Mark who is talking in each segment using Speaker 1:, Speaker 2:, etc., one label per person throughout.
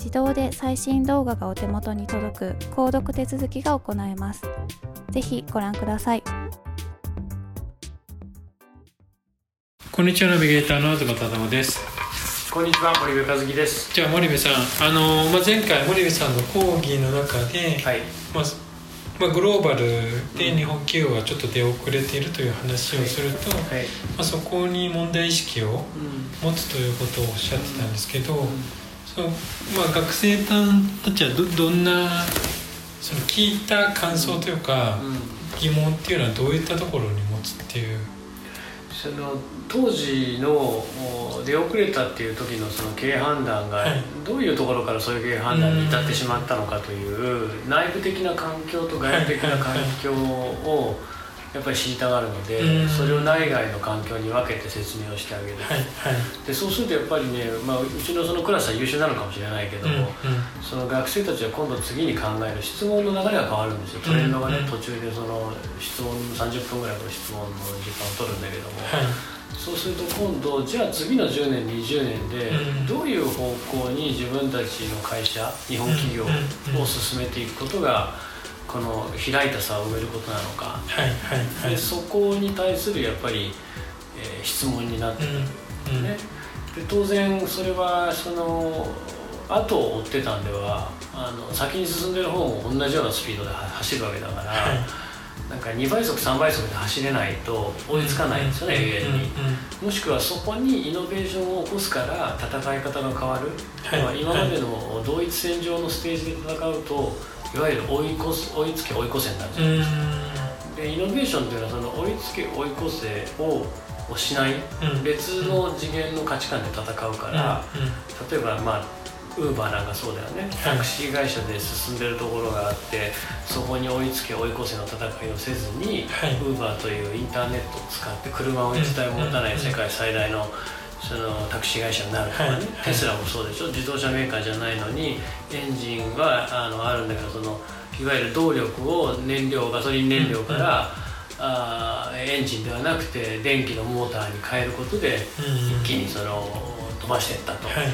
Speaker 1: 自動で最新動画がお手元に届く購読手続きが行えます。ぜひご覧ください。
Speaker 2: こんにちはナビゲーターの東忠夫です。
Speaker 3: こんにちは森部和樹です。
Speaker 2: じゃあ森部さん、あのまあ前回森部さんの講義の中で、はい、まあまあ、グローバルで日本企業がちょっと出遅れているという話をすると、はいはい、まあ、そこに問題意識を持つということをおっしゃってたんですけど、うんうんそのまあ、学生さんたちはどどんなその聞いた感想というか、疑問っていうのはどういったところに持つっていう？
Speaker 3: その当時の出遅れたっていう時のその経営判断がどういうところからそういう経営判断に至ってしまったのかという内部的な環境と外部的な環境をやっぱり知りたがるので、それを内外の環境に分けて説明をしてあげる、はいはい、でそうするとやっぱりね、まあ、うちのそのクラスは優秀なのかもしれないけども、うんうん、その学生たちは今度次に考える質問の流れが変わるんですよ。トレンドがね、途中でその質問30分ぐらいの質問の時間を取るんだけども、はい、そうすると今度じゃあ次の10年20年でどういう方向に自分たちの会社日本企業を進めていくことが、この開いた差を埋めることなのか、はいはいはい、でそこに対するやっぱり、えー、質問になってくる、うん、ね、で当然それはその後を追ってたんではあの先に進んでる方も同じようなスピードで走るわけだから、はい、なんか2倍速3倍速で走れないと追いつかないんですよね、永遠に、もしくはそこにイノベーションを起こすから戦い方が変わる、はい、今までの同一線上のステージで戦うといわゆる追い越す追いつけ追い越せになるじゃないですかでイノベーションっていうのはその追いつけ追い越せををしない、うん、別の次元の価値観で戦うから、うん、例えばまあウーバーなんかそうだよね、タクシー会社で進んでるところがあってそこに追いつけ追い越せの戦いをせずに、ウーバーというインターネットを使って車を一台も持たない世界最大の、そのタクシー会社になる。とかね、はい、テスラもそうでしょ。自動車メーカーじゃないのにエンジンはあのあるんだけどそのいわゆる動力を燃料ガソリン燃料から、うん、あエンジンではなくて電気のモーターに変えることで、一気にその飛ばしていったと、はいはい、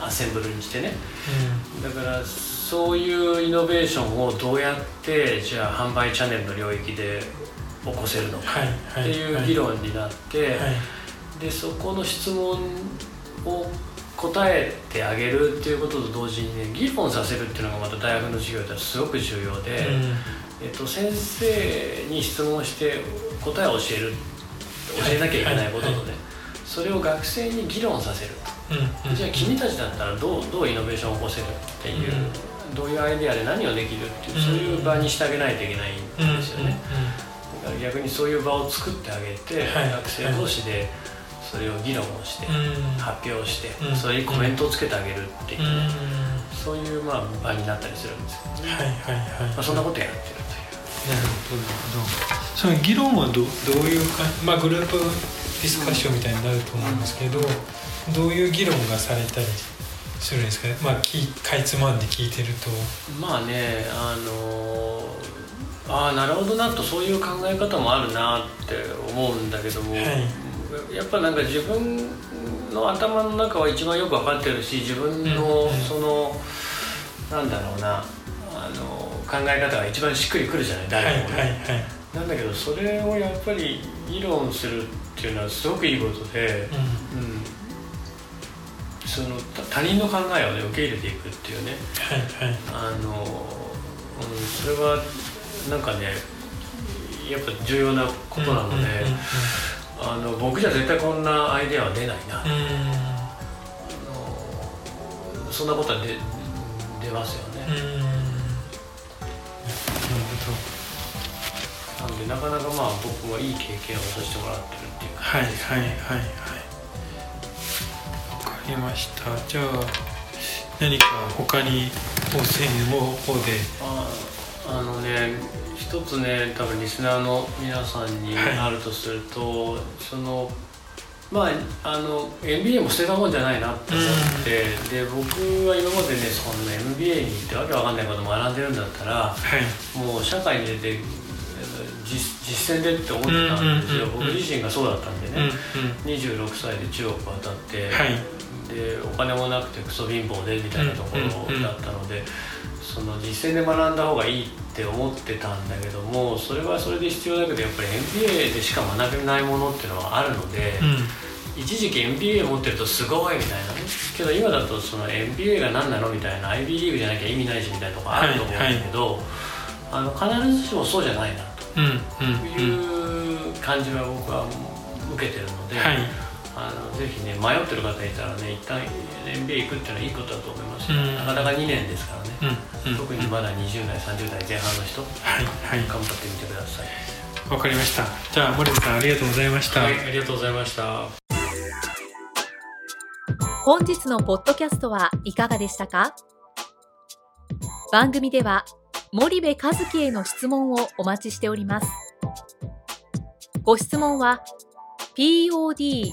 Speaker 3: アッセンブルにしてね、うん、だからそういうイノベーションをどうやってじゃあ販売チャンネルの領域で起こせるのかっていう議論になって、でそこの質問を答えてあげるっていうことと同時にね議論させるっていうのがまた大学の授業ではすごく重要で、うん、えっと、先生に質問して答えを教える教えなきゃいけないこととね、それを学生に議論させるじゃあ君たちだったらどうどうイノベーションを起こせるっていう、どういうアイデアで何をできるっていうそういう場にしてあげないといけないんですよね、だから逆にそういう場を作ってあげて、学生同士でそれを議論をして、発表して、それにコメントをつけてあげるっていう、そういうまあ場になったりするんですけどね、はいはいはい。まあ、そんなことやってるという。なるほど
Speaker 2: その議論はどどういうか、まあ、グループディスカッションみたいになると思うんですけど、どういう議論がされたりするんですか？ね、まあ、かいつまんで聞いてると。
Speaker 3: まあねあのああなるほどなとそういう考え方もあるなって思うんだけども、はい、やっぱなんか自分の頭の中は一番よく分かってるし自分のその、うん、なんだろうなあの考え方が一番しっくりくるじゃない誰もね、はいはいはい、なんだけどそれをやっぱり議論するっていうのはすごくいいことで、うん、うん。その他人の考えをね受け入れていくっていうね、はいはい、あの、うん、それはなんかねやっぱ重要なことなので、あの僕じゃ絶対こんなアイデアは出ないな、うん、あのそんなことは出出ますよね。うん。なんでなかなかまあ僕はいい経験をさせてもらってるっていう。はいはいはいはい。
Speaker 2: りました。じゃあ何か他に当選の方で。
Speaker 3: ああのね一つね多分リスナーの皆さんにあるとすると、はい、そのまああの MBA も捨てたもんじゃないなって思って、うん、で僕は今までねそんな MBA に行ってわけわかんないこと学んでるんだったら、はい、もう社会に出て実践でって思ってたんですよ、僕自身がそうだったんでね、うんうん、26歳で中国渡って、はい。でお金もなくてクソ貧乏でみたいなところだったので、その実践で学んだ方がいいって思ってたんだけどもそれはそれで必要だけどやっぱり MBA でしか学べないものっていうのはあるので、うん、一時期 MBA 持ってるとすごいみたいなねけど今だとその MBA が何なのみたいな IB リーグじゃなきゃ意味ないしみたいなとこあると思うんだけど、はいはい、あの必ずしもそうじゃないなという感じは僕は受けてるので。はいあのぜひね迷ってる方いたらね一旦 MBA 行くっていうのはいいことだと思います、うん、なかなか2年ですからね、うん。うん、特にまだ20代30代前半の人、はい。はい、頑張ってみてください。
Speaker 2: わかりました。じゃあ森田さんありがとうございました。
Speaker 3: はいありがとうございました。
Speaker 4: 本日のポッドキャストはいかがでしたか？番組では森部和樹への質問をお待ちしております。ご質問は pod